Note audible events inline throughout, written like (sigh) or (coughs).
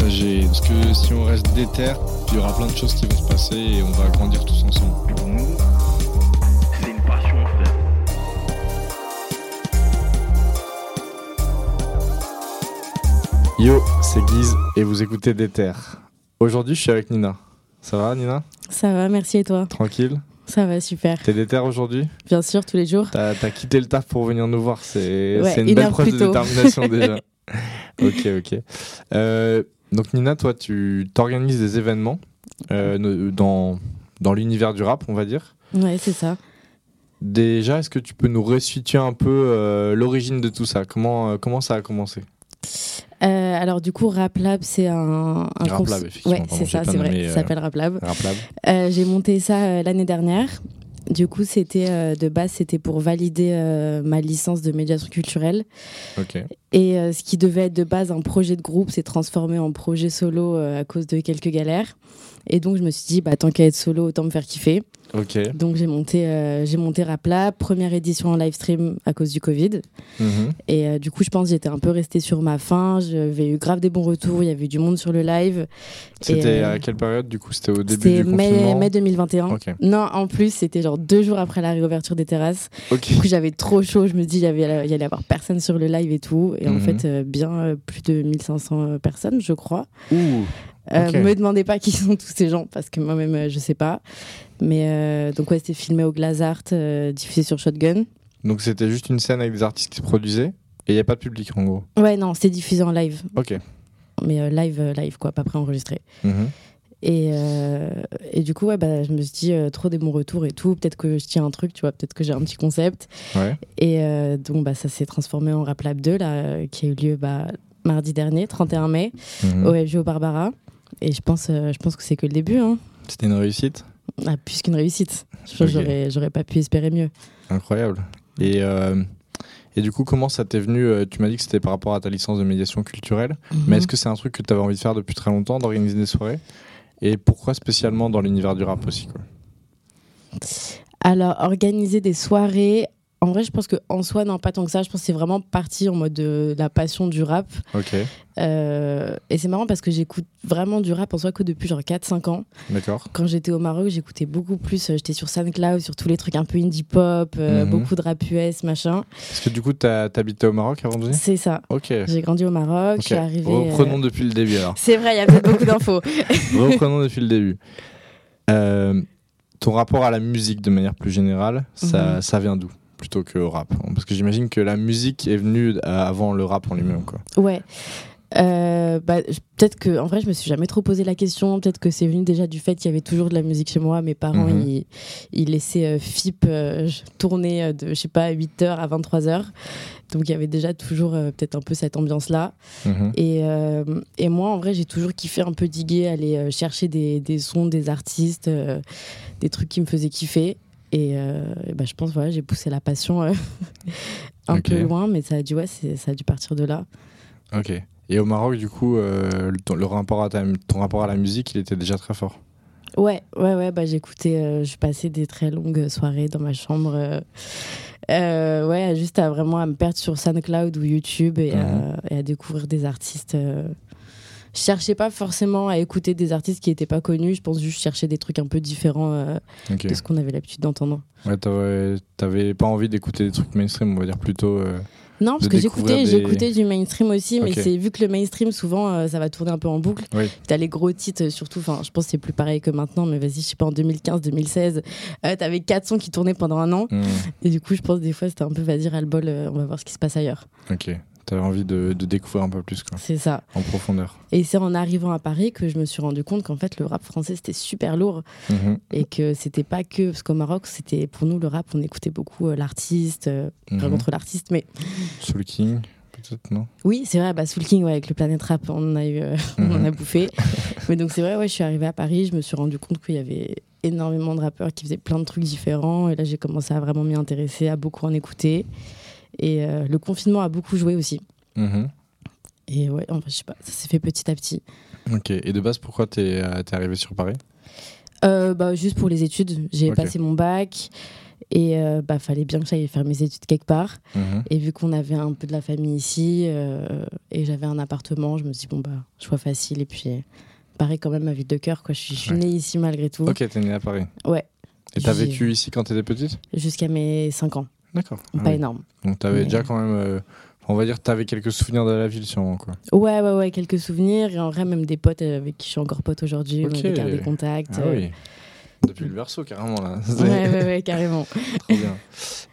partager. Parce que si on reste déter, il y aura plein de choses qui vont se passer et on va grandir tous ensemble. Pour nous, c'est une passion, frère. Yo, c'est Guise et vous écoutez Déter. Aujourd'hui, je suis avec Nina. Ça va, Nina? Ça va, merci et toi? Tranquille? Ça va, super. T'es déter aujourd'hui? Bien sûr, tous les jours. T'as as quitté le taf pour venir nous voir. C'est Ouais, une, une belle preuve de détermination déjà. (laughs) ok, ok. Euh, donc Nina, toi, tu t'organises des événements euh, dans, dans l'univers du rap, on va dire. Ouais, c'est ça. Déjà, est-ce que tu peux nous resituer un peu euh, l'origine de tout ça? Comment, euh, comment ça a commencé? Euh, alors, du coup, Rap Lab, c'est un. un Rap Lab, effectivement, Ouais, c'est j'ai ça, c'est vrai. Ça s'appelle Rap Lab. Rap Lab J'ai monté ça l'année dernière. Du coup, c'était euh, de base, c'était pour valider euh, ma licence de médiation culturelle. Et euh, ce qui devait être de base un projet de groupe s'est transformé en projet solo à cause de quelques galères. Et donc, je me suis dit, bah, tant qu'à être solo, autant me faire kiffer. Donc, j'ai monté, euh, j'ai monté Rap Lab, première édition en live stream à cause du Covid. Mhm. Et euh, du coup, je pense que j'étais un peu restée sur ma faim. J'avais eu grave des bons retours. Il y avait eu du monde sur le live. C'était euh, à quelle période du coup? C'était au début du mai, confinement? mai 2021. Ok. Non, en plus, c'était genre deux jours après la réouverture des terrasses. Du coup, j'avais trop chaud. Je me dis, il y, allait avoir personne sur le live et tout. Et en Mhm. fait, euh, bien plus de 1500 personnes, je crois. Ouh. Euh, Ok. Me demandez pas qui (laughs) sont tous ces gens parce que moi-même, euh, je sais pas. Mais euh, donc, ouais, c'était filmé au Glazart, euh, diffusé sur Shotgun. Donc c'était juste une scène avec des artistes qui se produisaient et il n'y a pas de public en gros. Ouais, non, c'était diffusé en live. Ok. Mais euh, live, euh, live, quoi, pas préenregistré. Mhm. Et, euh, et du coup, ouais, bah, je me suis dit, euh, trop des bons retours et tout. Peut-être que je tiens un truc, tu vois, peut-être que j'ai un petit concept. Ouais. Et euh, donc, bah, ça s'est transformé en Rap Lab 2, là, euh, qui a eu lieu bah, mardi dernier, 31 mai, Mhm. au FGO Barbara. Et je pense, euh, je pense que c'est que le début, hein. C'était une réussite Ah, plus qu'une réussite. J'aurais, j'aurais pas pu espérer mieux. Incroyable. Et, euh, et du coup, comment ça t'est venu euh, Tu m'as dit que c'était par rapport à ta licence de médiation culturelle, mais est-ce que c'est un truc que tu avais envie de faire depuis très longtemps, d'organiser des soirées? Et pourquoi spécialement dans l'univers du rap aussi quoi? Alors, organiser des soirées. En vrai, je pense qu'en soi, non, pas tant que ça. Je pense que c'est vraiment parti en mode de la passion du rap. Ok, Euh, et c'est marrant parce que j'écoute vraiment du rap en soi que depuis genre 4-5 ans. d'accord. Quand j'étais au Maroc, j'écoutais beaucoup plus. euh, J'étais sur SoundCloud, sur tous les trucs un peu indie pop, euh, Mhm. beaucoup de rap US, machin. Est-ce que du coup, t'habitais au Maroc avant de venir? C'est ça. Ok. J'ai grandi au Maroc, Ok. je suis arrivée. Reprenons euh, depuis le début alors. C'est vrai, il y a peut-être beaucoup d'infos. (laughs) Reprenons depuis le début. Euh, ton rapport à la musique de manière plus générale, ça, Mhm. ça vient d'où? Plutôt que au rap Parce que j'imagine que la musique est venue avant le rap en lui-même. quoi. Ouais. Euh, bah, peut-être que en vrai je me suis jamais trop posé la question peut-être que c'est venu déjà du fait qu'il y avait toujours de la musique chez moi mes parents Mhm. ils, ils laissaient euh, FIP euh, tourner de je sais pas 8h à 23h donc il y avait déjà toujours peut-être un peu cette ambiance là Mhm. et, et moi en vrai j'ai toujours kiffé un peu diguer aller chercher des, des sons des artistes des trucs qui me faisaient kiffer et, euh, et bah, je pense voilà j'ai poussé la passion euh, (laughs) un peu loin mais ça a dû ouais ça a dû partir de là Ok. Et au Maroc, du coup, euh, ton, le rapport à ta- ton rapport à la musique, il était déjà très fort? Ouais, ouais, ouais, bah j'écoutais, je passais des très longues soirées dans ma chambre. ouais, juste à vraiment à me perdre sur SoundCloud ou YouTube et, à, Mhm. et à découvrir des artistes. Je cherchais pas forcément à écouter des artistes qui étaient pas connus, je pense juste chercher des trucs un peu différents euh, de ce qu'on avait l'habitude d'entendre. Ouais, t'avais, pas envie d'écouter des trucs mainstream, on va dire plutôt. euh, Non, parce que j'écoutais, des- j'écoutais du mainstream aussi, mais c'est vu que le mainstream souvent euh, ça va tourner un peu en boucle. Oui. T'as les gros titres euh, surtout, enfin je pense que c'est plus pareil que maintenant, mais vas-y, je sais pas en 2015-2016, euh, t'avais quatre sons qui tournaient pendant un an, hmm, et du coup je pense des fois c'était un peu vas-y ras le bol, on va voir ce qui se passe ailleurs. ok. T'avais envie de, de découvrir un peu plus, quoi, C'est ça. en profondeur. Et c'est en arrivant à Paris que je me suis rendu compte qu'en fait le rap français c'était super lourd Mhm, et que c'était pas que parce qu'au Maroc c'était pour nous le rap on écoutait beaucoup euh, l'artiste, euh, mhm. pas contre l'artiste, mais Soul King, peut-être, non? Oui, c'est vrai, bah, Soul King, ouais, avec le Planet Rap, on en a, eu, euh, (laughs) on en a Mhm. bouffé. (laughs) Mais donc, c'est vrai, ouais, je suis arrivée à Paris, je me suis rendu compte qu'il y avait énormément de rappeurs qui faisaient plein de trucs différents. Et là, j'ai commencé à vraiment m'y intéresser, à beaucoup en écouter. Et euh, le confinement a beaucoup joué aussi. Mhm. Et ouais, en vrai, je sais pas, ça s'est fait petit à petit. Ok. Et de base, pourquoi t'es euh, t'es arrivé sur Paris? Euh, bah, juste pour les études, j'ai passé mon bac. Et euh, bah, fallait bien que j'aille faire mes études quelque part. Mhm. Et vu qu'on avait un peu de la famille ici euh, et j'avais un appartement, je me suis dit, bon, bah, choix facile. Et puis, pareil, quand même, ma ville de cœur, quoi. Je suis, je suis Ouais. née ici malgré tout. Ok, t'es née à Paris. Ouais, Et t'as vécu ici quand t'étais petite? Jusqu'à mes 5 ans. D'accord. Ah Pas oui. énorme. Donc t'avais Mais- déjà quand même. euh, on va dire que t'avais quelques souvenirs de la ville, sûrement, quoi. Ouais, ouais, ouais, quelques souvenirs. Et en vrai, même des potes euh, avec qui je suis encore pote aujourd'hui. Ok. On avait gardé contact. Ah euh, oui. Depuis le berceau, carrément, là. Ouais, ouais, ouais, carrément. (laughs) Trop bien.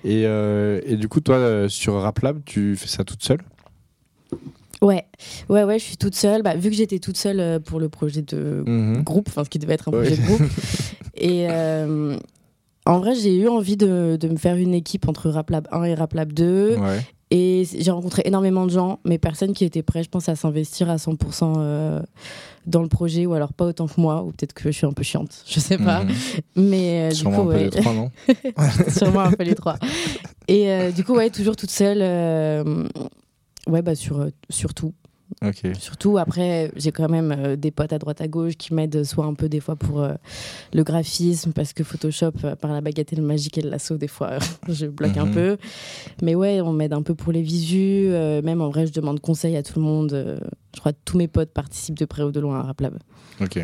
Et, euh, et du coup, toi, sur RapLab, tu fais ça toute seule? Ouais, ouais, ouais, je suis toute seule. Bah, vu que j'étais toute seule pour le projet de Mhm. groupe, enfin ce qui devait être un Ouais. projet de groupe. (laughs) et euh, en vrai, j'ai eu envie de, de me faire une équipe entre RapLab 1 et RapLab 2. Ouais. Et j'ai rencontré énormément de gens, mais personne qui était prêt, je pense, à s'investir à 100% euh, dans le projet, ou alors pas autant que moi, ou peut-être que je suis un peu chiante, (laughs) je sais pas. Mhm. Mais euh, du coup, un peu ouais, les trois, non (laughs) sûrement un peu les trois. Et euh, du coup, ouais, toujours toute seule. ouais, bah sur, sur tout. Surtout après, j'ai quand même euh, des potes à droite à gauche qui m'aident soit un peu des fois pour euh, le graphisme, parce que Photoshop, euh, par la bagatelle magique et le lasso, des fois, (laughs) je bloque un Mhm. peu. Mais ouais, on m'aide un peu pour les visus. même en vrai, je demande conseil à tout le monde. je crois que tous mes potes participent de près ou de loin à RapLab. Ok.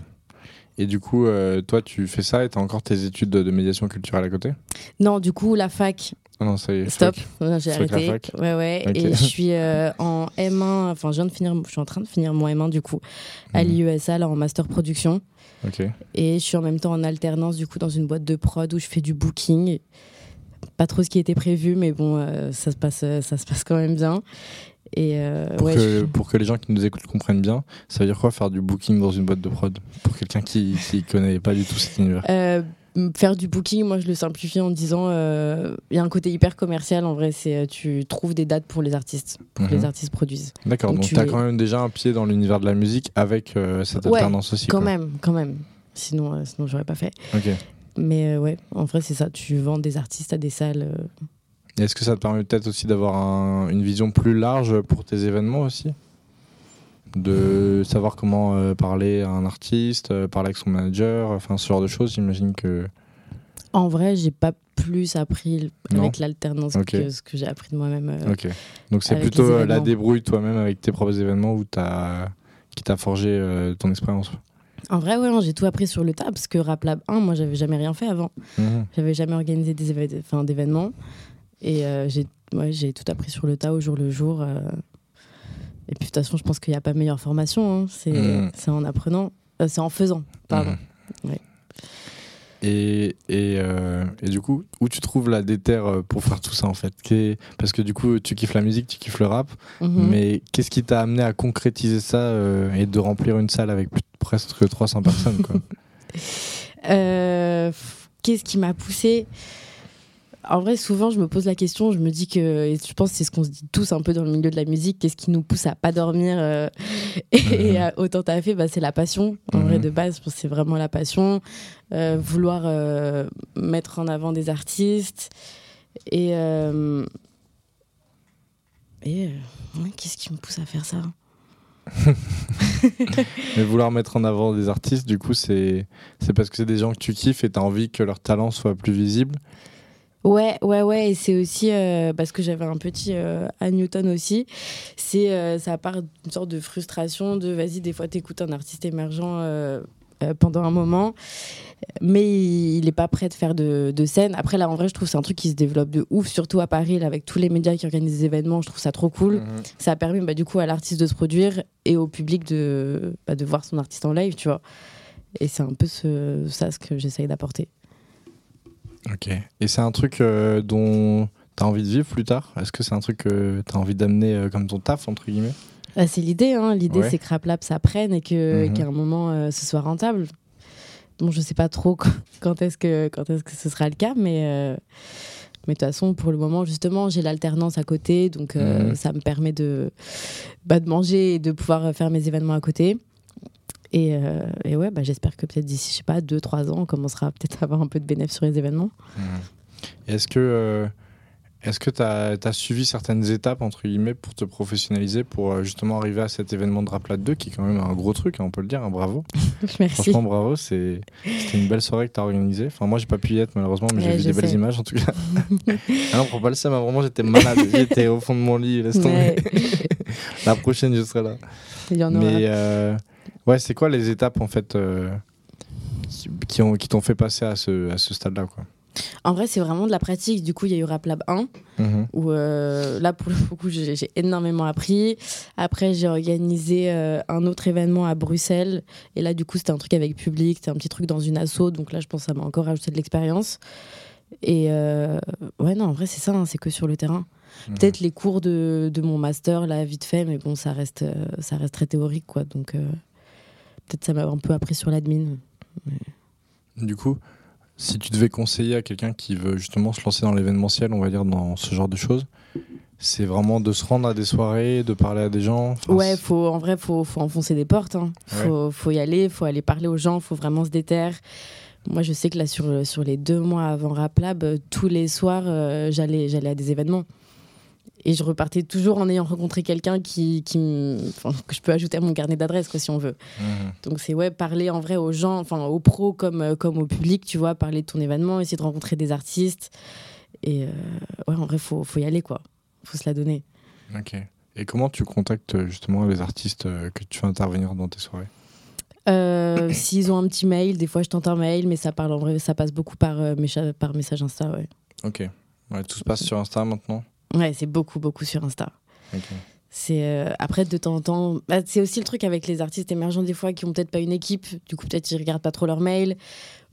Et du coup, toi, tu fais ça et t'as encore tes études de, de médiation culturelle à côté? Non, du coup, la fac, Ah non, ça y est. stop. J'ai arrêté. Ouais, ouais. Et je suis euh, en M1, enfin, je viens de finir, je suis en train de finir mon M1 du coup, à Mhm. l'IESA, là, en master production. Et je suis en même temps en alternance du coup dans une boîte de prod où je fais du booking. Pas trop ce qui était prévu, mais bon, euh, ça, se passe, euh, ça se passe quand même bien. Et euh, Pour, ouais, que, je- pour que les gens qui nous écoutent comprennent bien, ça veut dire quoi faire du booking dans une boîte de prod? Pour quelqu'un qui ne connaît pas du tout cet univers? Faire du booking, moi je le simplifie en disant euh, il y a un côté hyper commercial en vrai, c'est euh, tu trouves des dates pour les artistes, pour que Mhm. les artistes produisent. D'accord, donc donc tu as quand même déjà un pied dans l'univers de la musique avec euh, cette Ouais, alternance aussi. Quand quoi. même, quand même. Sinon, euh, sinon j'aurais pas fait. Mais ouais, en vrai c'est ça, tu vends des artistes à des salles. Est-ce que ça te permet peut-être aussi d'avoir un- une vision plus large pour tes événements aussi? De savoir comment euh, parler à un artiste, euh, parler avec son manager, enfin ce genre de choses, j'imagine que. En vrai, j'ai pas plus appris avec l'alternance que ce que j'ai appris de moi-même. euh, Ok. Donc c'est plutôt la débrouille toi-même avec tes propres événements où as, qui t'a forgé ton expérience. En vrai, ouais, j'ai tout appris sur le tas parce que RapLab 1, moi, j'avais jamais rien fait avant. Mhm. J'avais jamais organisé des d'événements. Et j'ai ouais, j'ai tout appris sur le tas au jour le jour. Et puis, de toute façon, je pense qu'il n'y a pas meilleure formation. hein. C'est Mhm. c'est en apprenant. Euh, c'est en faisant, pardon. Ouais. Et, et, euh, et du coup, où tu trouves la déterre euh, pour faire tout ça en fait? Parce que du coup, tu kiffes la musique, tu kiffes le rap, Mhm. mais qu'est-ce qui t'a amené à concrétiser ça euh, et de remplir une salle avec plus- presque 300 personnes quoi? (laughs) Qu'est-ce qui m'a poussé? En vrai, souvent, je me pose la question. Je me dis que, et je pense que c'est ce qu'on se dit tous un peu dans le milieu de la musique. Qu'est-ce qui nous pousse à pas dormir euh, (laughs) et à autant taffer? Bah, C'est la passion. En vrai, de base, je pense que c'est vraiment la passion. Euh, vouloir euh, mettre en avant des artistes. Et. euh, et qu'est-ce qui me pousse à faire ça? (laughs) Mais vouloir mettre en avant des artistes, du coup, c'est parce que c'est des gens que tu kiffes et tu as envie que leur talent soit plus visible. Ouais, ouais, ouais, et c'est aussi euh, parce que j'avais un petit euh, à Newton aussi. C'est euh, ça part d'une sorte de frustration de vas-y, des fois t'écoutes un artiste émergent euh, pendant un moment, mais il est pas prêt de faire de, de scène. Après là, en vrai, je trouve que c'est un truc qui se développe de ouf, surtout à Paris, là, avec tous les médias qui organisent des événements. Je trouve ça trop cool. Ça a permis bah, du coup à l'artiste de se produire et au public de, bah, de voir son artiste en live, tu vois. Et c'est un peu ce, ça ce que j'essaye d'apporter. Ok. Et c'est un truc euh, dont tu as envie de vivre plus tard? Est-ce que c'est un truc que tu as envie d'amener euh, comme ton taf, entre guillemets? Bah, c'est l'idée, hein. l'idée Ouais. c'est que RapLab ça prenne et que- Mhm. qu'à un moment euh, ce soit rentable. Bon, je sais pas trop (laughs) quand, est-ce que, quand est-ce que ce sera le cas, mais, euh, Mais de toute façon, pour le moment, justement, j'ai l'alternance à côté, donc euh, Mhm. ça me permet de, bah, de manger et de pouvoir faire mes événements à côté. Et, euh, et ouais, bah, j'espère que peut-être d'ici, je sais pas, 2-3 ans, on commencera peut-être à avoir un peu de bénéfice sur les événements. Est-ce que euh, est-ce que tu as, suivi certaines étapes entre guillemets pour te professionnaliser pour euh, justement arriver à cet événement de Raplat 2 qui est quand même un gros truc, hein, on peut le dire, hein, bravo. (laughs) Merci. Franchement bravo, c'était une belle soirée que tu as organisée. Enfin moi j'ai pas pu y être malheureusement mais Ouais, j'ai vu des belles images en tout cas. (laughs) ah non, prends pas le seum, hein, vraiment j'étais malade, j'étais au fond de mon lit, laisse tomber. Ouais, (laughs) La prochaine je serai là. il y en aura. Mais euh, ouais, c'est quoi les étapes en fait euh, qui- qui ont qui t'ont fait passer à ce à ce stade là quoi? En vrai, c'est vraiment de la pratique. Du coup, il y a eu Rap Lab 1, Mhm. où euh, là, pour le (laughs) coup, j'ai énormément appris. Après, j'ai organisé euh, un autre événement à Bruxelles. Et là, du coup, c'était un truc avec public, c'était un petit truc dans une asso. Donc là, je pense que ça m'a encore ajouté de l'expérience. Et euh, ouais, non, en vrai, c'est ça, hein, c'est que sur le terrain. Mhm. Peut-être les cours de, de mon master, là, vite fait, mais bon, ça reste, ça reste très théorique, quoi. Donc peut-être ça m'a un peu appris sur l'admin. Du coup, si tu devais conseiller à quelqu'un qui veut justement se lancer dans l'événementiel, on va dire dans ce genre de choses, c'est vraiment de se rendre à des soirées, de parler à des gens. Enfin, Ouais, faut, en vrai, faut, faut enfoncer des portes. Hein. Faut, faut y aller, faut aller parler aux gens, faut vraiment se déterre. Moi, je sais que là, sur, sur les deux mois avant Rap Lab, euh, tous les soirs, euh, j'allais, j'allais à des événements. Et je repartais toujours en ayant rencontré quelqu'un qui, que je peux ajouter à mon carnet d'adresses, quoi, si on veut. Mhm. Donc, c'est ouais, parler en vrai aux gens, enfin, aux pros comme, euh, comme au public, tu vois, parler de ton événement, essayer de rencontrer des artistes. Et euh, ouais, en vrai, faut, faut y aller, quoi. Faut se la donner. Ok. Et comment tu contactes justement les artistes euh, que tu fais intervenir dans tes soirées? Euh, (coughs) S'ils ont un petit mail, des fois je tente un mail, mais ça parle en vrai, ça passe beaucoup par, euh, mécha- par message Insta, ouais. Ok. Ouais, tout se passe sur Insta maintenant? Ouais, c'est beaucoup, beaucoup sur Insta. C'est euh, après de temps en temps, bah, c'est aussi le truc avec les artistes émergents des fois qui ont peut-être pas une équipe, du coup peut-être ils regardent pas trop leurs mails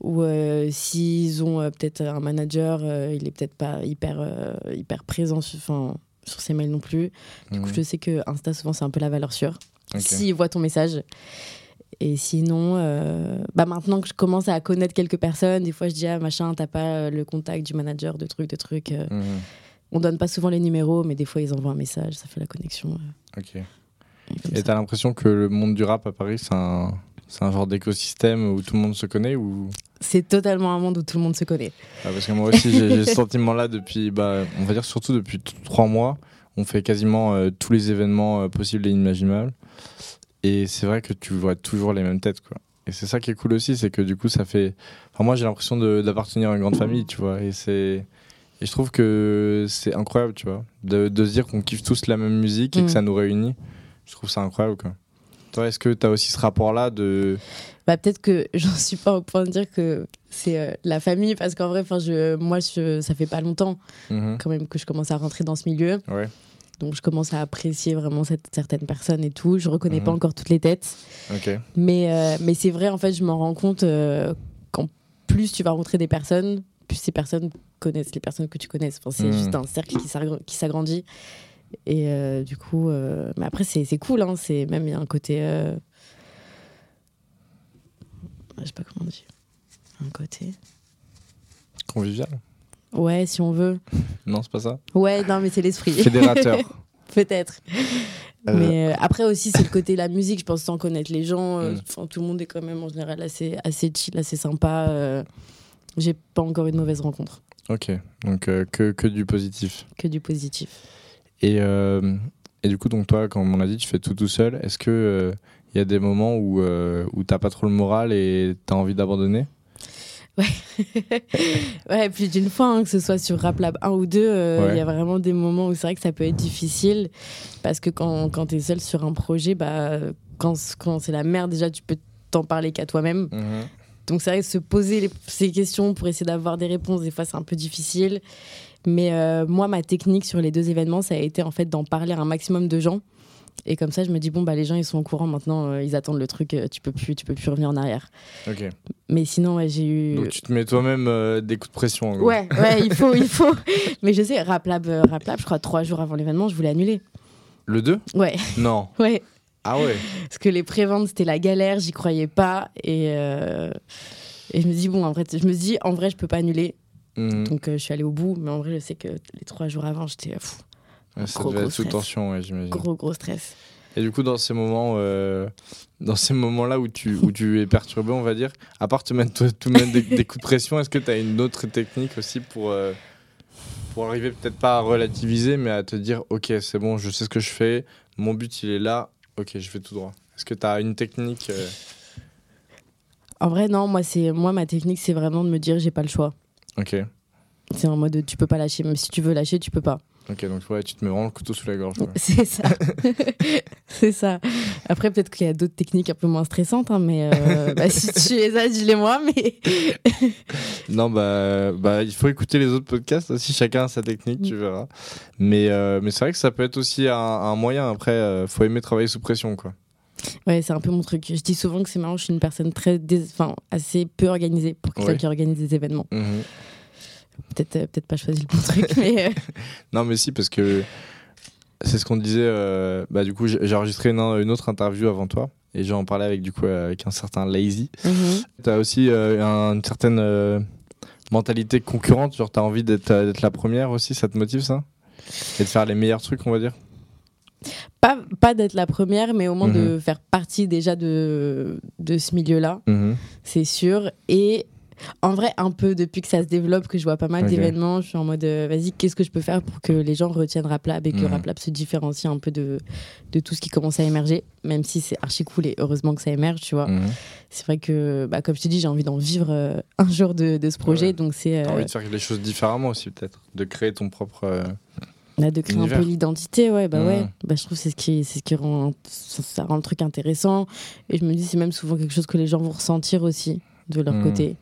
ou euh, s'ils ont euh, peut-être un manager, il est peut-être pas hyper hyper présent sur, enfin, sur ses mails non plus. Du coup, Mhm. je sais que Insta souvent c'est un peu la valeur sûre. Ok. S'ils voient ton message. Et sinon, bah maintenant que je commence à connaître quelques personnes, des fois je dis ah machin, t'as pas le contact du manager, de trucs, de trucs. euh. On donne pas souvent les numéros, mais des fois ils envoient un message, ça fait la connexion. euh, Ok. et t'as l'impression que le monde du rap à Paris, c'est un, c'est un genre d'écosystème où tout le monde se connaît ou? C'est totalement un monde où tout le monde se connaît. Ah, Parce que moi aussi, j'ai ce sentiment-là depuis, bah, on va dire surtout depuis trois mois. On fait quasiment euh, tous les événements euh, possibles et inimaginables. Et c'est vrai que tu vois toujours les mêmes têtes, quoi. Et c'est ça qui est cool aussi, c'est que du coup, ça fait. Enfin, moi, j'ai l'impression d'appartenir à une grande famille, tu vois. Et c'est. Et je trouve que c'est incroyable, tu vois, de, de se dire qu'on kiffe tous la même musique et Mm. que ça nous réunit. Je trouve ça incroyable, quoi. Toi, est-ce que tu as aussi ce rapport-là de. Bah, peut-être que (laughs) j'en suis pas au point de dire que c'est euh, la famille, parce qu'en vrai, je, moi, je, ça fait pas longtemps Mhm. quand même que je commence à rentrer dans ce milieu. Ouais. Donc je commence à apprécier vraiment cette, certaines personnes et tout. Je reconnais pas encore toutes les têtes. Ok. Mais, euh, mais c'est vrai, en fait, je m'en rends compte euh, qu'en plus tu vas rencontrer des personnes, ces personnes connaissent les personnes que tu connais. Enfin, c'est Mhm. juste un cercle qui s'agr- qui s'agrandit. Et euh, du coup, euh, mais après, c'est cool. Hein, c'est même, il y a un côté. euh, Je sais pas comment dire. Un côté. Convivial Ouais, si on veut. (laughs) Non, c'est pas ça Ouais, non, mais c'est l'esprit. Fédérateur. (laughs) Peut-être. Euh, Mais après aussi, c'est le côté de la musique, je pense, sans connaître les gens. euh, Mm. enfin, tout le monde est quand même en général assez, assez chill, assez sympa. Euh, J'ai pas encore eu de mauvaise rencontre, Ok, donc euh, que, que du positif. que du positif. Et, euh, et du coup, donc toi, comme on a dit, tu fais tout tout seul. Est-ce que il y a des moments où, euh, où t'as pas trop le moral et t'as envie d'abandonner? (laughs) Ouais, plus d'une fois, hein, que ce soit sur Rap Lab 1 ou 2, euh, il Ouais. y a vraiment des moments où c'est vrai que ça peut être difficile. Parce que quand, quand tu es seul sur un projet, bah, quand, quand c'est la merde, déjà, tu peux t'en parler qu'à toi-même. Donc c'est vrai que se poser les- ces questions pour essayer d'avoir des réponses, des fois c'est un peu difficile. Mais euh, moi, ma technique sur les deux événements, ça a été en fait d'en parler à un maximum de gens. Et comme ça, je me dis bon bah les gens ils sont au courant maintenant, euh, ils attendent le truc, euh, tu peux plus, tu peux plus revenir en arrière. Ok. Mais sinon, ouais, j'ai eu. Donc tu te mets toi-même euh, des coups de pression. En gros. Ouais, ouais, il faut, il faut. (laughs) Mais je sais, Rap Lab, euh, Rap Lab, je crois trois jours avant l'événement, je voulais annuler. Le 2 Ouais, Non. ouais. Ah ouais. Parce que les préventes, c'était la galère, j'y croyais pas. Et, euh, et je me dis, bon, en vrai, je me dis, en vrai, je peux pas annuler. Mhm. Donc euh, je suis allée au bout, mais en vrai, je sais que les trois jours avant, j'étais fou, Ouais, ça gros, devait gros être sous tension, ouais, j'imagine. gros, gros stress. Et du coup, dans ces moments, euh, dans ces moments-là où tu, où tu es perturbé, on va dire, à part te mettre, te, te mettre des, des coups de pression, est-ce que tu as une autre technique aussi pour, euh, pour arriver peut-être pas à relativiser, mais à te dire, ok, c'est bon, je sais ce que je fais, mon but il est là, ok, je vais tout droit. Est-ce que tu as une technique euh, En vrai, non, moi, c'est moi ma technique, c'est vraiment de me dire, j'ai pas le choix. Ok, C'est en mode, tu peux pas lâcher, même si tu veux lâcher, tu peux pas. ok, donc ouais, tu te mets vraiment le couteau sous la gorge. ouais. C'est ça. (laughs) c'est ça. Après, peut-être qu'il y a d'autres techniques un peu moins stressantes, hein, mais euh, bah, si tu les as, dis-les moi. Mais (laughs) Non, bah, bah, il faut écouter les autres podcasts aussi, chacun a sa technique, tu verras. Mais, euh, mais c'est vrai que ça peut être aussi un, un moyen, après, euh, faut aimer travailler sous pression, quoi. ouais, c'est un peu mon truc. Je dis souvent que c'est marrant, je suis une personne très, dés- enfin, assez peu organisée pour quelqu'un Ouais. qui organise des événements. Mhm. Peut-être, euh, peut-être pas choisi le bon truc, mais (laughs) Non, mais si, parce que c'est ce qu'on disait. euh, bah, du coup, j'ai enregistré une, une autre interview avant toi et j'en parlais avec, du coup, avec un certain Lazy. mhm. Tu as aussi euh, un- une certaine euh, mentalité concurrente, genre tu as envie d'être euh, d'être la première aussi, ça te motive ça? Et de faire les meilleurs trucs, on va dire? Pas, pas d'être la première, mais au moins de Mhm. faire partie déjà de, de ce milieu-là. Mhm. c'est sûr. Et en vrai, un peu depuis que ça se développe, que je vois pas mal d'événements, je suis en mode euh, vas-y, qu'est-ce que je peux faire pour que les gens retiennent Raplab et que Mhm. Raplab se différencie un peu de, de tout ce qui commence à émerger, même si c'est archi cool et heureusement que ça émerge, tu vois. C'est vrai que, bah, comme je te dis, j'ai envie d'en vivre euh, un jour de, de ce projet, Ouais. donc c'est T'as euh, envie de faire les choses différemment aussi, peut-être De créer ton propre. euh, là, de créer univers. un peu l'identité, ouais, bah ouais. Bah, je trouve que c'est ce qui, c'est ce qui rend, ça, ça rend le truc intéressant. Et je me dis, c'est même souvent quelque chose que les gens vont ressentir aussi de leur Mhm. côté.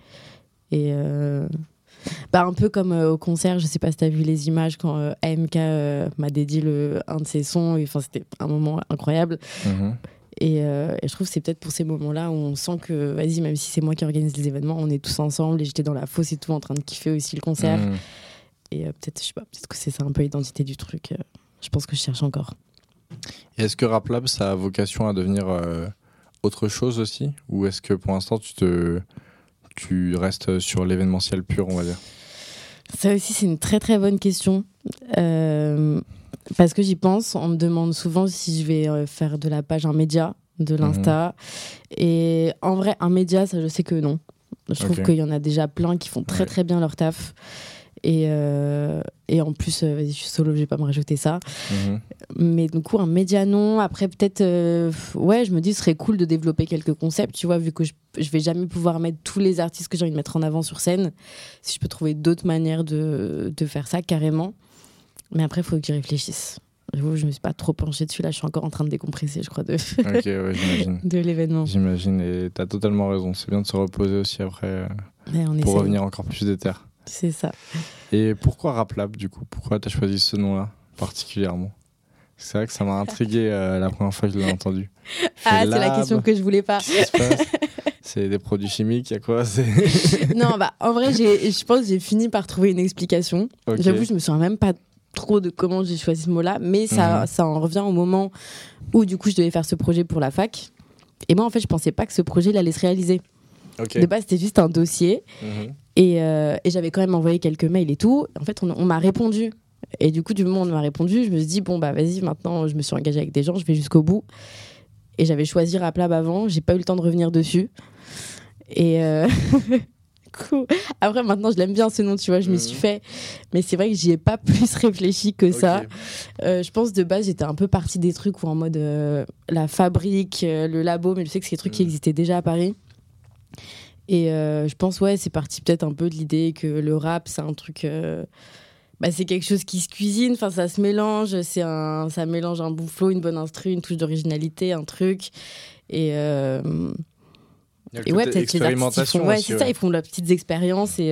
Et euh, bah, un peu comme euh, au concert, je sais pas si tu as vu les images quand euh, AMK m'a dédié le, un de ses sons. Enfin, c'était un moment incroyable. mhm. Et, euh, et je trouve que c'est peut-être pour ces moments-là où on sent que, vas-y, même si c'est moi qui organise les événements, on est tous ensemble et j'étais dans la fosse et tout en train de kiffer aussi le concert. Mhm. Et euh, peut-être, je sais pas, peut-être que c'est ça un peu l'identité du truc. euh, je pense que je cherche encore. Et Est-ce que RapLab, ça a vocation à devenir autre chose aussi? Ou est-ce que pour l'instant, tu, te... tu restes sur l'événementiel pur, on va dire Ça aussi, c'est une très très bonne question. Euh, parce que j'y pense, on me demande souvent si je vais euh, faire de la page un média, de l'Insta. Et en vrai, un média, ça, je sais que non. Je trouve qu'il y en a déjà plein qui font très Ouais. très bien leur taf. Et, euh, et en plus, euh, je suis solo, je vais pas me rajouter ça. Mhm. Mais du coup, un média, non. Après, peut-être, euh, ouais, je me dis, ce serait cool de développer quelques concepts, tu vois, vu que je, je vais jamais pouvoir mettre tous les artistes que j'ai envie de mettre en avant sur scène. Si je peux trouver d'autres manières de, de faire ça, carrément. Mais après, il faut que j'y réfléchisse. J'avoue, je me suis pas trop penchée dessus. Là, je suis encore en train de décompresser, je crois, de, ouais, (laughs) de l'événement. J'imagine, et t'as totalement raison. C'est bien de se reposer aussi après on pour revenir encore plus déter. C'est ça. Et pourquoi RapLab du coup? Pourquoi t'as choisi ce nom-là particulièrement? C'est vrai que ça m'a intrigué euh, la première fois que je l'ai entendu. Ah, c'est la question que je voulais pas. C'est des produits chimiques, y a quoi? (laughs) Non, bah, en vrai, je pense que j'ai fini par trouver une explication. J'avoue, je me souviens même pas trop de comment j'ai choisi ce mot-là, mais ça, Mhm. ça en revient au moment où du coup je devais faire ce projet pour la fac. Et moi, en fait, je pensais pas que ce projet il allait se réaliser. Ok. De base, c'était juste un dossier Mhm. Et, euh, et j'avais quand même envoyé quelques mails et tout. En fait, on, on m'a répondu. Et du coup, du moment où on m'a répondu, je me suis dit, bon, bah vas-y, maintenant je me suis engagée avec des gens, je vais jusqu'au bout. Et j'avais choisi Raplab avant, j'ai pas eu le temps de revenir dessus. Et euh, (laughs) cool. après, maintenant, je l'aime bien ce nom, tu vois, je m'y suis fait. Mais c'est vrai que j'y ai pas (laughs) plus réfléchi que ça. Euh, je pense de base, j'étais un peu partie des trucs où en mode euh, la fabrique, euh, le labo, mais je sais que c'est des trucs qui Mhm. existaient déjà à Paris. Et euh, je pense, ouais, c'est parti peut-être un peu de l'idée que le rap, c'est un truc. euh, bah, c'est quelque chose qui se cuisine, enfin ça se mélange, c'est un, ça mélange un bon flow, une bonne instru, une touche d'originalité, un truc. Et, euh, et ouais, peut-être les artistes, font, ouais, c'est ça, ils font leurs petites expériences et,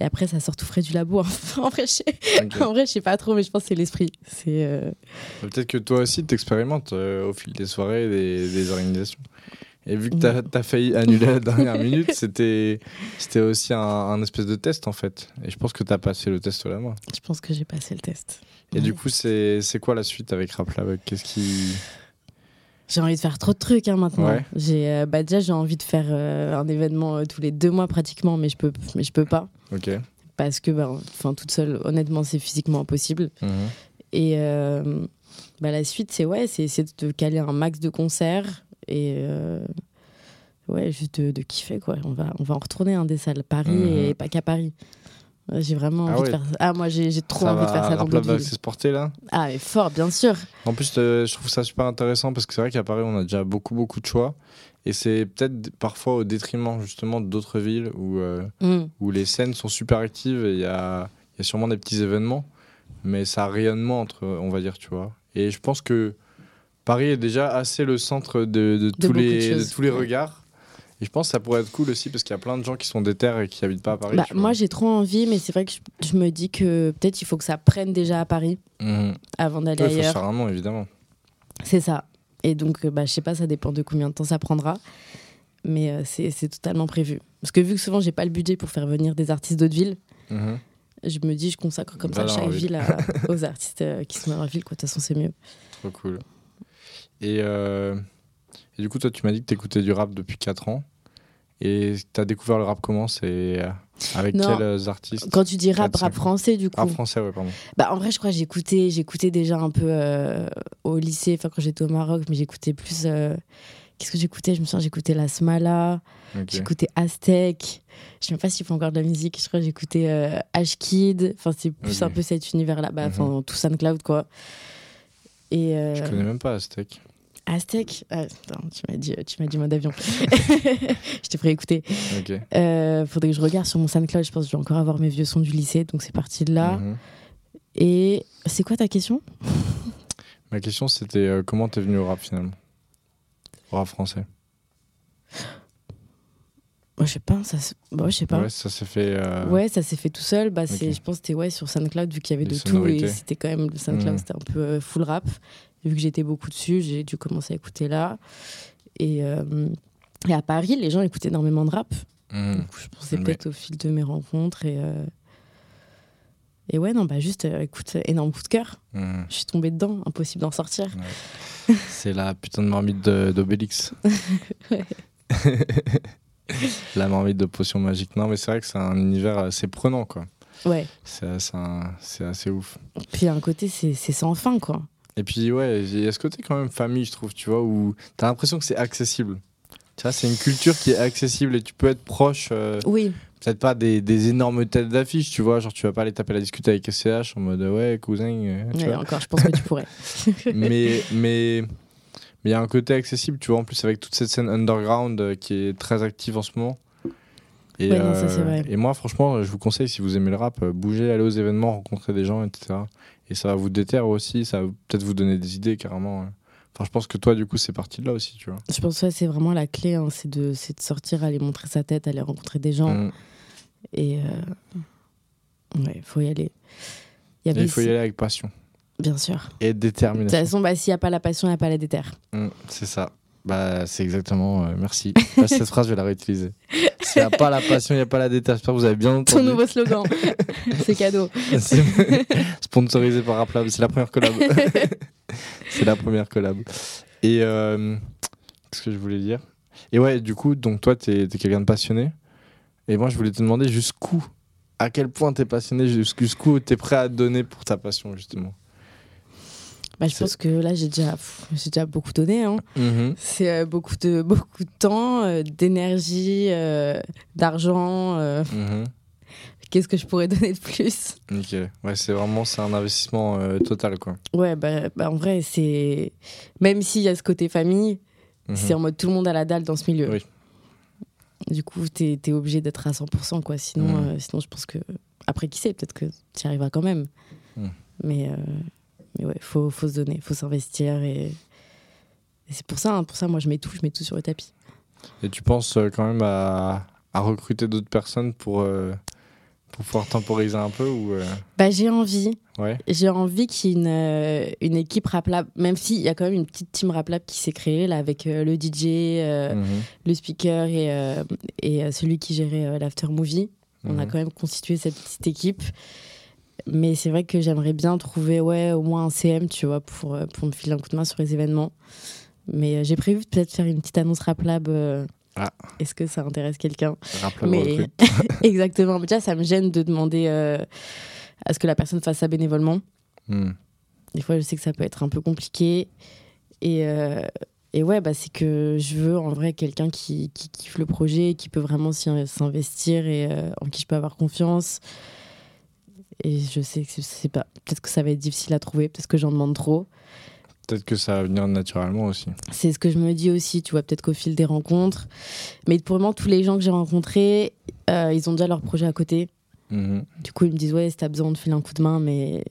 et après ça sort tout frais du labo. (laughs) en vrai, je sais, Ok. en vrai, je sais pas trop, mais je pense que c'est l'esprit. C'est Peut-être que toi aussi, t'expérimentes euh, au fil des soirées, des, des organisations. Et vu que t'as as failli annuler à la dernière (laughs) minute, c'était aussi un, un espèce de test en fait. Et je pense que t'as passé le test là moi. Je pense que j'ai passé le test. Et du coup, c'est quoi la suite avec RapLab Qu'est-ce qui. J'ai envie de faire trop de trucs hein, maintenant. Ouais. J'ai euh, bah, déjà j'ai envie de faire euh, un événement euh, tous les deux mois pratiquement, mais je peux mais je peux pas Ok. parce que, bah, enfin, toute seule, honnêtement, c'est physiquement impossible. Mhm. Et bah, la suite, c'est ouais, c'est essayer de caler un max de concerts et euh, ouais, juste de, de kiffer quoi. On va, on va en retourner un des salles Paris Mhm. et pas qu'à Paris. J'ai vraiment Ah envie ouais. de faire ça. Ah, moi, j'ai trop Ça envie de faire ça dans d'autres villes. s'exporter là? Ah, mais fort, bien sûr. En plus, euh, je trouve ça super intéressant parce que c'est vrai qu'à Paris, on a déjà beaucoup, beaucoup de choix. Et c'est peut-être parfois au détriment justement d'autres villes où, euh, Mm. où les scènes sont super actives et il y a, y a sûrement des petits événements, mais ça a rayonnement entre, on va dire, tu vois. Et je pense que Paris est déjà assez le centre de, de tous, les, de choses, tous les ouais. regards. Et je pense que ça pourrait être cool aussi parce qu'il y a plein de gens qui sont déter et qui habitent pas à Paris. Bah, moi, j'ai trop envie, mais c'est vrai que je, je me dis que peut-être il faut que ça prenne déjà à Paris Mhm. avant d'aller Ouais, il faut ailleurs. faire un nom, évidemment. C'est ça. Et donc, euh, bah, je sais pas, ça dépend de combien de temps ça prendra. Mais euh, c'est totalement prévu. Parce que vu que souvent, j'ai pas le budget pour faire venir des artistes d'autres villes, Mhm. je me dis, je consacre comme ça chaque la ville. à- (laughs) aux artistes euh, qui sont dans leur ville. De toute façon, c'est mieux. Trop cool. Et, euh, et du coup, toi, tu m'as dit que tu écoutais du rap depuis 4 ans. Et tu as découvert le rap comment? C'est euh, avec Non. quels euh, artistes? Quand tu dis rap, rap français, du coup. Rap français, ouais, pardon. Bah, en vrai, je crois que j'écoutais, j'écoutais déjà un peu euh, au lycée, enfin quand j'étais au Maroc, mais j'écoutais plus. euh, Qu'est-ce que j'écoutais? Je me souviens, j'écoutais La Smala, Ok. j'écoutais Aztec. Je sais même pas s'ils font encore de la musique. Je crois que j'écoutais euh, H-Kid. Enfin, c'est plus un peu cet univers-là. Bah, Mhm. enfin, tout SoundCloud, quoi. Et Je connais même pas Aztec. Aztec. Ah, attends, tu m'as dit, tu m'as dit mode d'avion. (laughs) (laughs) je t'ai pris écouter. Ok. Euh, faudrait que je regarde sur mon SoundCloud. Je pense que je vais encore avoir mes vieux sons du lycée, donc c'est parti de là. Mhm. Et c'est quoi ta question? Ma question, c'était euh, comment t'es venu au rap finalement? Au rap français. Moi, je sais pas. Ça, bah, je sais pas. Ouais, ça s'est fait. euh, Ouais, ça s'est fait tout seul. Bah, c'est, Ok. je pense que c'était ouais, sur SoundCloud, vu qu'il y avait Les de tout. Et c'était quand même le SoundCloud, Mhm. c'était un peu full rap. Vu que j'étais beaucoup dessus, j'ai dû commencer à écouter là. Et, euh, et à Paris, les gens écoutaient énormément de rap. coup, je pensais Mais- peut-être au fil de mes rencontres. Et, euh, et ouais, non, bah juste, euh, écoute, énorme coup de cœur. Mhm. Je suis tombée dedans, impossible d'en sortir. (laughs) C'est la putain de marmite d'Obélix. (laughs) (laughs) La marmite de potion magique. Non, mais c'est vrai que c'est un univers assez prenant, quoi. Ouais. C'est assez, assez ouf. Puis à un côté, c'est sans fin, quoi. Et puis, ouais, il y a ce côté quand même famille, je trouve, tu vois, où t'as l'impression que c'est accessible. Tu vois, c'est une culture qui est accessible et tu peux être proche, euh, Oui, peut-être pas des, des énormes têtes d'affiche, tu vois, genre tu vas pas aller taper la discute avec SCH en mode ouais, cousin, euh, tu Ouais, vois. encore, je pense que tu pourrais. (laughs) mais mais mais il y a un côté accessible, tu vois, en plus avec toute cette scène underground euh, qui est très active en ce moment. Et, Ouais, non, ça, c'est vrai. et moi, franchement, je vous conseille, si vous aimez le rap, euh, bougez, allez aux événements, rencontrer des gens, etc. Et ça va vous déterre aussi, ça va peut-être vous donner des idées carrément. Enfin, je pense que toi, du coup, c'est parti de là aussi, tu vois. Je pense que c'est vraiment la clé, hein, c'est de, sortir, aller montrer sa tête, aller rencontrer des gens. Mm. Et euh, ouais, faut y aller. Il y Et avait il faut y aller avec passion Bien sûr. et De toute détermination. façon, bah, s'il n'y a pas la passion, il n'y a pas la déterre. Mm, c'est ça. Bah, c'est exactement. euh, merci. Là, cette phrase, je vais la réutiliser. S'il n'y a pas la passion, il n'y a pas la déterre. J'espère que vous avez bien Ton entendu. nouveau slogan. (laughs) c'est cadeau. Sponsorisé par Raplab. C'est la première collab. (laughs) c'est la première collab. Et euh, qu'est-ce que je voulais dire? Et ouais, du coup, donc toi, t'es es quelqu'un de passionné. Et moi, je voulais te demander jusqu'où, à quel point t'es passionné, jusqu'où t'es prêt à donner pour ta passion, justement? Bah, je pense que là, j'ai déjà, j'ai déjà beaucoup donné. hein. Mhm. C'est euh, beaucoup, de, (laughs) beaucoup de temps, euh, d'énergie, euh, d'argent. Mhm. Qu'est-ce que je pourrais (laughs) donner de plus? Ok. Ouais, c'est vraiment c'est un investissement total, quoi. Ouais, bah, bah, en vrai, c'est. Même s'il y a ce côté famille, Mhm. c'est en mode tout le monde a la dalle dans ce milieu. Oui. Du coup, t'es es obligé d'être à 100%, quoi. Sinon, sinon, je pense que. Après, qui sait, peut-être que tu y arriveras quand même. Mhm. Mais, mais ouais, faut, faut se donner, faut s'investir. Et, et c'est pour ça, hein, pour ça, moi, je mets tout, je mets tout sur le tapis. Et tu penses euh, quand même à, à recruter d'autres personnes pour, euh, pour pouvoir temporiser un peu ou euh, Bah, j'ai envie. Ouais. J'ai envie qu'il y ait une, euh, une équipe Rap Lab, même s'il y a quand même une petite team Rap Lab qui s'est créée là avec le DJ, Mhm. le speaker et, et celui qui gérait l'after movie. On a Mhm. quand même constitué cette petite équipe. Mais c'est vrai que j'aimerais bien trouver ouais, au moins un CM, tu vois, pour, euh, pour me filer un coup de main sur les événements. Mais euh, j'ai prévu de peut-être faire une petite annonce Rap Lab euh, Ah. Est-ce que ça intéresse quelqu'un? Mais (laughs) exactement. Mais déjà, ça me gêne de demander euh, à ce que la personne fasse ça bénévolement. Hmm. Des fois, je sais que ça peut être un peu compliqué. Et, euh, et ouais, bah, c'est que je veux en vrai quelqu'un qui, qui kiffe le projet, qui peut vraiment s'y- s'investir et en qui je peux avoir confiance. Et je sais que c'est pas. Peut-être que ça va être difficile à trouver, peut-être que j'en demande trop. Peut-être que ça va venir naturellement aussi. C'est ce que je me dis aussi, tu vois, peut-être qu'au fil des rencontres. Mais pour le moment, tous les gens que j'ai rencontrés, euh, ils ont déjà leur projet à côté. Mhm. Du coup, ils me disent, ouais, si t'as besoin de filer un coup de main, mais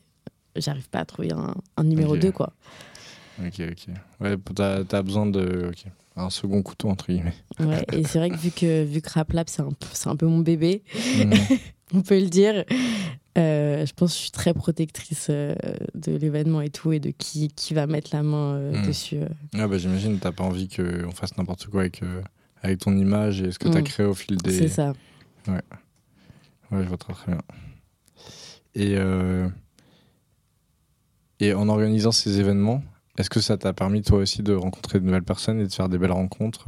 j'arrive pas à trouver un, un numéro Ok. 2, quoi. Ok, ok. Ouais, t'as as besoin de. ok. Un second couteau, entre guillemets. Ouais, et c'est vrai que vu que, vu que Rap Lab, c'est un, peu- c'est un peu mon bébé, Mhm. (laughs) (laughs) on peut le dire, euh, je pense que je suis très protectrice euh, de l'événement et tout, et de qui, qui va mettre la main euh, Mm. dessus. Ouais, bah, J'imagine t'as pas envie qu'on fasse n'importe quoi avec, avec ton image et ce que t'as Mm. créé au fil des. C'est ça. Ouais, je vois très très bien. Et, et en organisant ces événements, est-ce que ça t'a permis toi aussi de rencontrer de nouvelles personnes et de faire des belles rencontres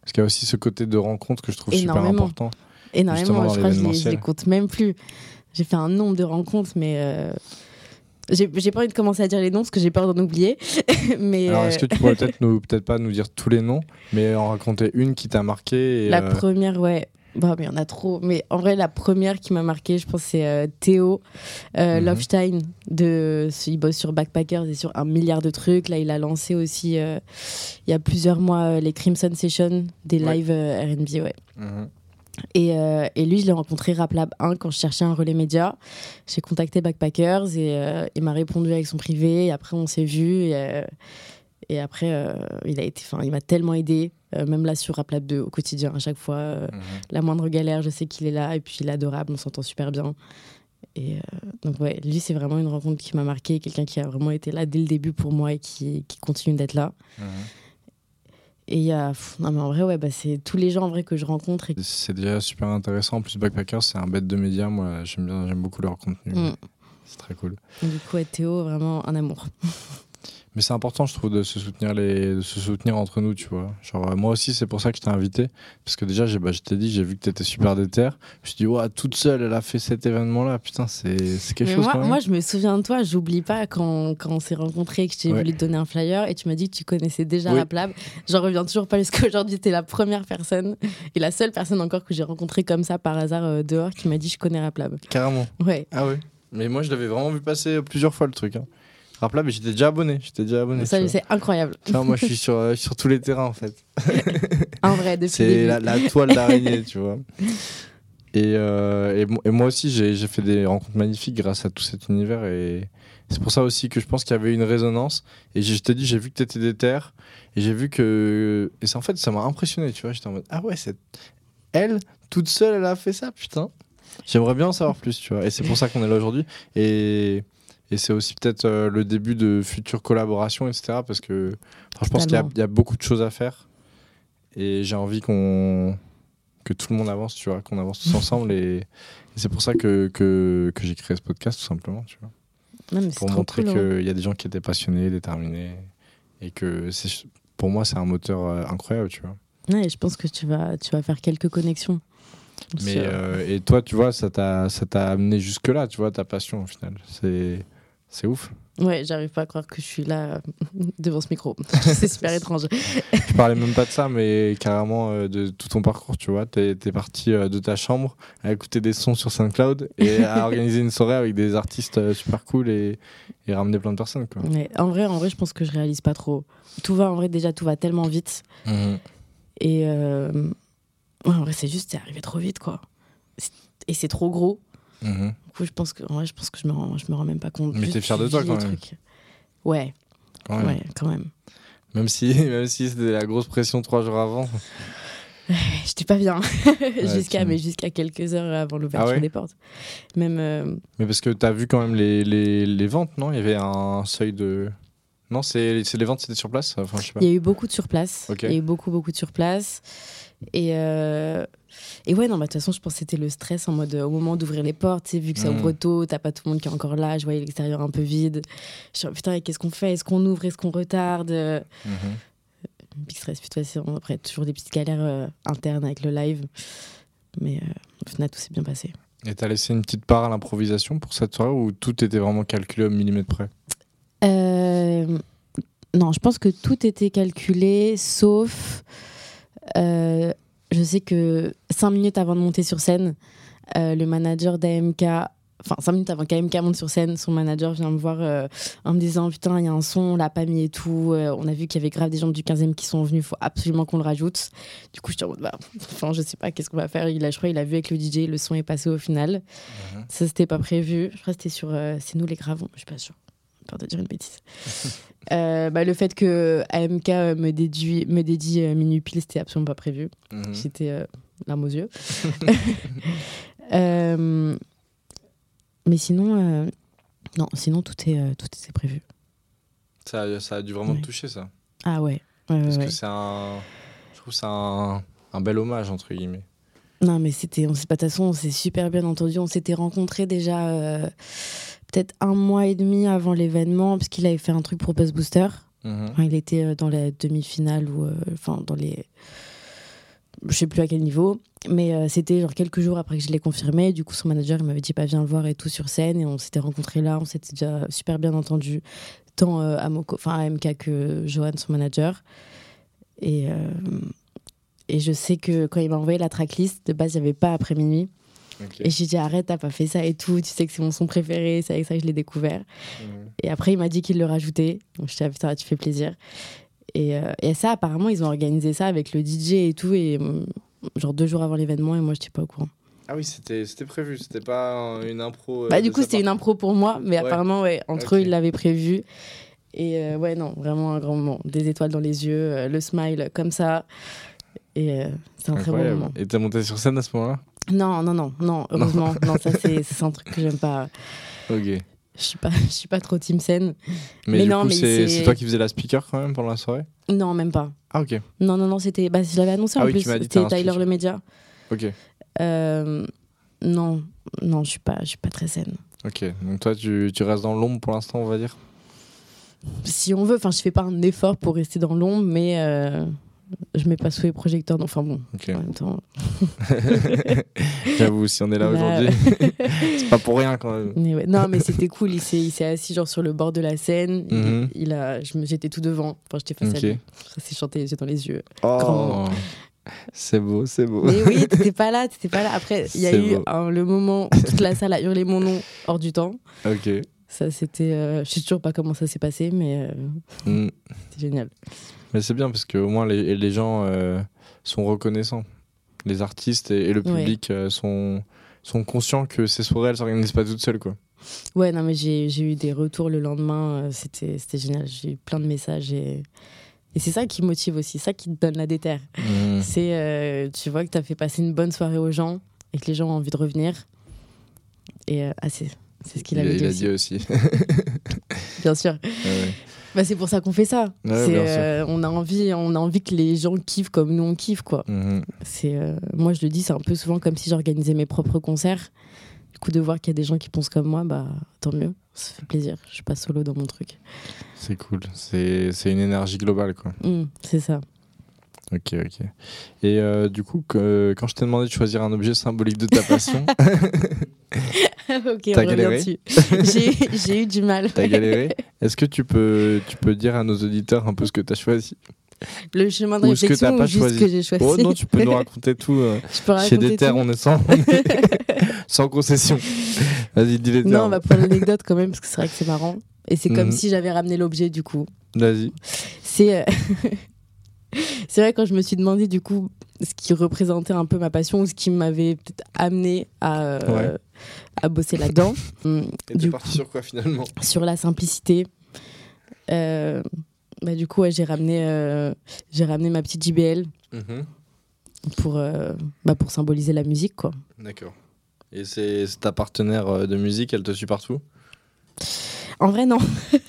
Parce qu'il y a aussi ce côté de rencontre que je trouve super Énormément. important. Énormément, je crois que je les, compte même plus. J'ai fait un nombre de rencontres, mais euh, j'ai pas envie de commencer à dire les noms parce que j'ai peur d'en oublier. (laughs) mais Alors euh, est-ce que tu pourrais peut-être nous peut-être pas nous dire tous les noms, mais en raconter une qui t'a marqué et, la euh, première, ouais. Bah, mais il y en a trop. Mais en vrai, la première qui m'a marqué, je pense, c'est euh, Théo euh, Mhm. Lofstein. De, il bosse sur Backpackers et sur un milliard de trucs. Là, il a lancé aussi, euh, il y a plusieurs mois, euh, les Crimson Sessions, des Ouais. lives euh, RB, ouais. mhm. Et, euh, et lui, je l'ai rencontré Rap Lab 1 quand je cherchais un relais média. J'ai contacté Backpackers et euh, il m'a répondu avec son privé. Et après, on s'est vu. Et, euh, et après, il a été, enfin, il m'a tellement aidé. même là sur Rap Lab 2 au quotidien, à chaque fois, Mhm. la moindre galère, je sais qu'il est là. Et puis, il est adorable, on s'entend super bien. Et donc, ouais, lui, c'est vraiment une rencontre qui m'a marqué. Quelqu'un qui a vraiment été là dès le début pour moi et qui, qui continue d'être là. Mhm. Et il y a. pff, non, mais en vrai, ouais, bah, c'est tous les gens en vrai que je rencontre. Et... C'est déjà super intéressant. En plus, Backpackers, c'est un bête de médias. Moi, j'aime bien, j'aime beaucoup leur contenu. Mm. C'est très cool. Du coup, ouais, Théo, vraiment un amour. (laughs) Mais c'est important, je trouve, de se soutenir les, de se soutenir entre nous, tu vois. Genre, euh, moi aussi, c'est pour ça que je t'ai invité. Parce que déjà, j'ai, bah, je t'ai dit, j'ai vu que t'étais super déter. Je me suis dit, ouais, toute seule, elle a fait cet événement-là. Putain, c'est, c'est quelque Mais chose moi, quand même. moi, je me souviens de toi, j'oublie pas quand, quand on s'est rencontrés, que j'ai Ouais. voulu te donner un flyer et tu m'as dit que tu connaissais déjà Oui. Rap Lab. J'en reviens toujours pas parce qu'aujourd'hui, tu es la première personne et la seule personne encore que j'ai rencontrée comme ça par hasard euh, dehors qui m'a dit je connais Rap Lab. Carrément. Ouais. Ah ouais. Mais moi, je l'avais vraiment vu passer plusieurs fois le truc. Hein. Rap Lab, mais j'étais déjà abonné. J'étais déjà abonné. Ça, c'est incroyable. Moi, je suis sur, euh, sur tous les terrains, en fait. (laughs) En vrai, depuis C'est la, la toile d'araignée, tu vois. Et, euh, et, mo- et moi aussi, j'ai fait des rencontres magnifiques grâce à tout cet univers. Et c'est pour ça aussi que je pense qu'il y avait une résonance. Et je t'ai dit, j'ai vu que tu étais déter. Et j'ai vu que. Et c'est en fait, ça m'a impressionné, tu vois. J'étais en mode, ah ouais, c'est elle, toute seule, elle a fait ça, putain. J'aimerais bien en savoir plus, tu vois. Et c'est pour ça qu'on est là aujourd'hui. Et. Et c'est aussi peut-être euh, le début de futures collaborations, etc. Parce que enfin, je pense qu'il y, a- y beaucoup de choses à faire. Et j'ai envie qu'on que tout le monde avance, tu vois, qu'on avance tous (laughs) ensemble. Et, et c'est pour ça que, que, que j'ai créé ce podcast, tout simplement, tu vois. Non, Pour montrer cool. qu'il hein. y a des gens qui étaient passionnés, déterminés. Et que pour moi, c'est un moteur euh, incroyable, tu vois. Ouais, je pense que tu vas, tu vas faire quelques connexions. Mais, euh, et toi, tu vois, ça t'a ça t'a amené jusque-là, tu vois, ta passion, au final. C'est c'est ouf. Ouais, j'arrive pas à croire que je suis là euh, (laughs) devant ce micro. (laughs) c'est super étrange. (laughs) Je parlais même pas de ça, mais carrément euh, de tout ton parcours, tu vois. T'es es parti euh, de ta chambre à écouter des sons sur SoundCloud et à organiser une soirée avec des artistes super cool et, et ramener plein de personnes, quoi. Ouais, en vrai, en vrai, je pense que je réalise pas trop. Tout va, en vrai, déjà, tout va tellement vite. Et euh, ouais, en vrai, c'est juste, c'est arrivé trop vite, quoi. Et c'est trop gros. Mhm. Du coup, je pense que, vrai, je pense que je me rends, je me rends même pas compte. Mais t'es fier de toi, quand même. Ouais, Quand même. ouais, quand même. Même si, (laughs) même si c'était la grosse pression trois jours avant. (laughs) J'étais pas bien (laughs) jusqu'à mais jusqu'à quelques heures avant l'ouverture Ah ouais des portes. Même euh, Mais parce que t'as vu quand même les, les, les ventes, non? Il y avait un seuil de. Non, c'est les ventes, c'était sur place? Enfin, je sais pas. il y a eu beaucoup de surplace. Ok. Il y a eu beaucoup beaucoup de surplace. Et euh, et ouais non bah de toute façon je pense que c'était le stress en mode euh, au moment d'ouvrir les portes, vu que ça Mm. ouvre tôt, t'as pas tout le monde qui est encore là, je voyais l'extérieur un peu vide. Je suis putain qu'est-ce qu'on fait? Est-ce qu'on ouvre? Est-ce qu'on retarde? Mhm. Big stress, puis de toute façon, après, toujours des petites galères euh, internes avec le live. Mais euh, au final, tout s'est bien passé. Et t'as laissé une petite part à l'improvisation pour cette soirée ou tout était vraiment calculé au millimètre près? Euh, non, je pense que tout était calculé, sauf. Euh, je sais que cinq minutes avant de monter sur scène, euh, le manager d'AMK. Enfin, cinq minutes avant qu'AMK monte sur scène, son manager vient me voir euh, en me disant Putain, il y a un son, on l'a pas mis et tout. Euh, on a vu qu'il y avait grave des gens du 15e qui sont venus, il faut absolument qu'on le rajoute. Du coup, je suis en mode bah, (laughs) Enfin, je sais pas, qu'est-ce qu'on va faire? Il a, Je crois qu'il a vu avec le DJ, le son est passé au final. Mhm. Ça, c'était pas prévu. Je crois que c'était sur C'est nous les gravons, je suis pas sûre. Peur de dire une bêtise. (laughs) Euh, bah, le fait que AMK me, déduit, me dédie euh, Minuit Pile, c'était absolument pas prévu. Mhm. J'étais euh, aux yeux. (laughs) (laughs) Euh, mais sinon, euh, non, sinon tout, est, euh, tout était prévu. ça, a- ça a dû vraiment Ouais. te toucher ça. Ah ouais. ouais, Parce ouais. que c'est un. Je trouve c'est un, un bel hommage, entre guillemets. Non, mais c'était, on s'est pas de toute façon, on s'est super bien entendu. On s'était rencontrés déjà euh, peut-être un mois et demi avant l'événement, parce qu'il avait fait un truc pour Buzz Booster. Mhm. Enfin, il était euh, dans la demi-finale ou euh, enfin dans les je sais plus à quel niveau. Mais euh, c'était genre quelques jours après que je l'ai confirmé. Du coup son manager il m'avait dit pas viens le voir et tout sur scène. Et on s'était rencontrés là. On s'était déjà super bien entendu tant euh, à Moko enfin à MK que Johan son manager. Et euh, et je sais que quand il m'a envoyé la tracklist de base il n'y avait pas après minuit Et j'ai dit arrête t'as pas fait ça et tout tu sais que c'est mon son préféré c'est avec ça que je l'ai découvert et après, il m'a dit qu'il le rajoutait. Donc, je dit, ah, putain, tu fais plaisir. Et, euh, et ça, apparemment, ils ont organisé ça avec le DJ et tout. Et euh, genre deux jours avant l'événement, et moi, je n'étais pas au courant. Ah oui, c'était prévu, c'était pas une impro. euh, bah, du coup, c'était une impro pour moi. Mais Ouais. apparemment, ouais, entre eux, ils l'avaient prévu. Et euh, ouais, non, vraiment un grand moment. Des étoiles dans les yeux, le smile comme ça. Et c'est un très bon moment. Et t'es monté sur scène à ce moment-là? Non, non, non, non, heureusement. non, ça, c'est c'est un truc que j'aime pas. Ok. Je suis pas, je suis pas trop team scène. Mais, Mais du non, coup, mais c'est toi qui faisais la speaker quand même pendant la soirée? Non, même pas. Ah ok. Non, non, non, c'était. Bah, je l'avais annoncé Ah en oui, plus. C'était Tyler le média. Ok. Euh, non, non, je suis pas, je suis pas très saine. Ok. Donc toi, tu, tu restes dans l'ombre pour l'instant, on va dire? Si on veut, enfin, je fais pas un effort pour rester dans l'ombre, mais euh, je mets pas sous les projecteurs. non, Enfin bon, Ok. en même temps. (laughs) J'avoue, si on est là Là, aujourd'hui, (laughs) c'est pas pour rien quand même. mais ouais. Non, mais c'était cool. Il s'est, assis genre sur le bord de la scène. Il- Mhm. Il, a, je me, j'étais tout devant. Enfin, j'étais face à lui. Ça s'est chanté yeux dans les yeux. Oh, c'est beau, c'est beau. Mais oui, (laughs) t'étais pas là, t'étais pas là. Après, il y a eu le moment où toute la salle a hurlé mon nom hors du temps. Ok. Ça, c'était. euh, je sais toujours pas comment ça s'est passé, mais euh, Mm. c'était génial. Mais c'est bien parce qu'au moins les, les gens euh, sont reconnaissants. Les artistes et, et le Ouais. public euh, sont, sont conscients que ces soirées, elles s'organisent pas toutes seules. Quoi. Ouais, non, mais j'ai eu des retours le lendemain. euh, C'était génial. J'ai eu plein de messages et. Et c'est ça qui motive aussi, ça qui te donne la déterre. Mm. C'est, euh, tu vois que tu as fait passer une bonne soirée aux gens et que les gens ont envie de revenir. Et euh, ah, c'est ce qu'il Il, avait dit, il a aussi, dit aussi. (laughs) bien sûr. Ouais. Bah, c'est pour ça qu'on fait ça. Ouais, euh, on, a envie, on a envie que les gens kiffent comme nous on kiffe. Quoi. Mhm. C'est, euh, moi, je le dis, c'est un peu souvent comme si j'organisais mes propres concerts. Du coup, de voir qu'il y a des gens qui pensent comme moi, bah, tant mieux. Ça fait plaisir. Je suis pas solo dans mon truc. C'est cool. C'est c'est une énergie globale. Quoi. Mm, c'est ça. Ok, ok. Et euh, du coup, que- quand je t'ai demandé de choisir un objet symbolique de ta passion, (laughs) ok, on galéré dessus. J'ai- eu du mal. t'as galéré. Est-ce que tu peux, tu peux dire à nos auditeurs un peu ce que t'as choisi Le chemin de Ou ce que réflexion t'as pas ou juste choisi. que j'ai choisi Oh non, tu peux nous (laughs) raconter tout. euh, Je peux Chez raconter des terres, on est sans, (laughs) sans concession. Vas-y, dis les Non, termes. on va prendre l'anecdote quand même, parce que c'est vrai que c'est marrant. Et c'est comme Mhm. si j'avais ramené l'objet, du coup. Vas-y. C'est euh, c'est vrai quand je me suis demandé, du coup, ce qui représentait un peu ma passion ou ce qui m'avait peut-être amené à, euh, Ouais. à bosser là-dedans. (laughs) Hum, Et du parti sur quoi finalement? sur la simplicité. Euh, bah, du coup, ouais, j'ai ramené, euh, j'ai ramené ma petite JBL Mhm. pour, euh, bah, pour symboliser la musique, quoi. D'accord. Et c'est ta partenaire de musique, elle te suit partout? En vrai, non.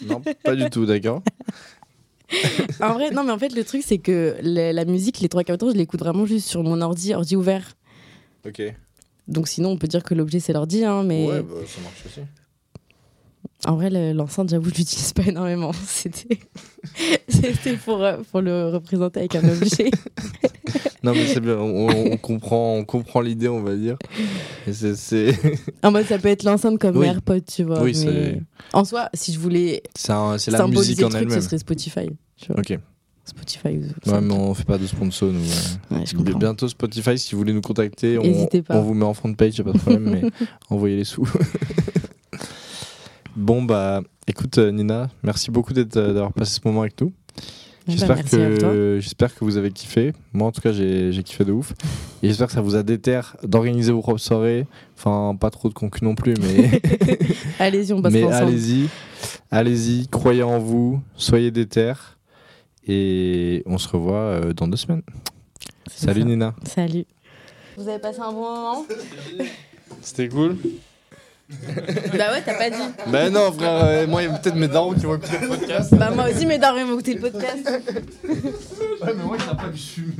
Non, pas du tout, d'accord. (laughs) En vrai, non, mais en fait, le truc, c'est que la, la musique, les trois quarts je l'écoute vraiment juste sur mon ordi, ordi ouvert. Ok. Donc sinon, on peut dire que l'objet, c'est l'ordi, hein, mais... Ouais, bah, ça marche aussi. En vrai, le- l'enceinte, j'avoue, je l'utilise pas énormément. (laughs) C'était pour, euh, pour le représenter avec un objet. (laughs) Non, mais c'est bien, on, on comprend, on comprend l'idée, on va dire. C'est- (laughs) En mode, ça peut être l'enceinte comme Oui. AirPod, tu vois. Oui, mais En soi, si je voulais c'est la musique en truc, ce elle-même. serait Spotify. Tu vois. Ok. Spotify ou Ouais, mais on fait pas de sponsor, nous. ouais. Ouais, je. Bientôt Spotify, si vous voulez nous contacter, on, N'hésitez pas. on vous met en front page, pas de problème, mais envoyez les sous. Bon, bah, écoute, euh, Nina, merci beaucoup euh, d'avoir passé ce moment avec nous. Eh ben, J'espère que, j'espère que vous avez kiffé. Moi, en tout cas, j'ai, kiffé de ouf. Et j'espère que ça vous a déter d'organiser vos propres soirées. Enfin, pas trop de concu non plus, mais, (laughs) Allez-y, on passe mais ensemble. allez-y. Allez-y, croyez en vous, soyez déter. Et on se revoit euh, dans deux semaines. Salut ça. Nina. Salut. Vous avez passé un bon moment? C'était cool. (laughs) Bah ouais, t'as pas dit. Bah non, frère, euh, moi, il y a peut-être mes darons qui vont écouter le podcast. Bah moi aussi, mes darons ils vont écouter le podcast. Ouais, mais moi, il n'a pas que je suis.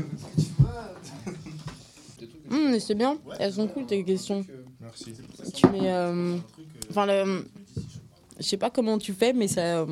Hum, mais c'est bien. Elles sont cool tes questions. Merci. Tu mets. euh, Enfin, le. Je sais pas comment tu fais, mais ça. euh,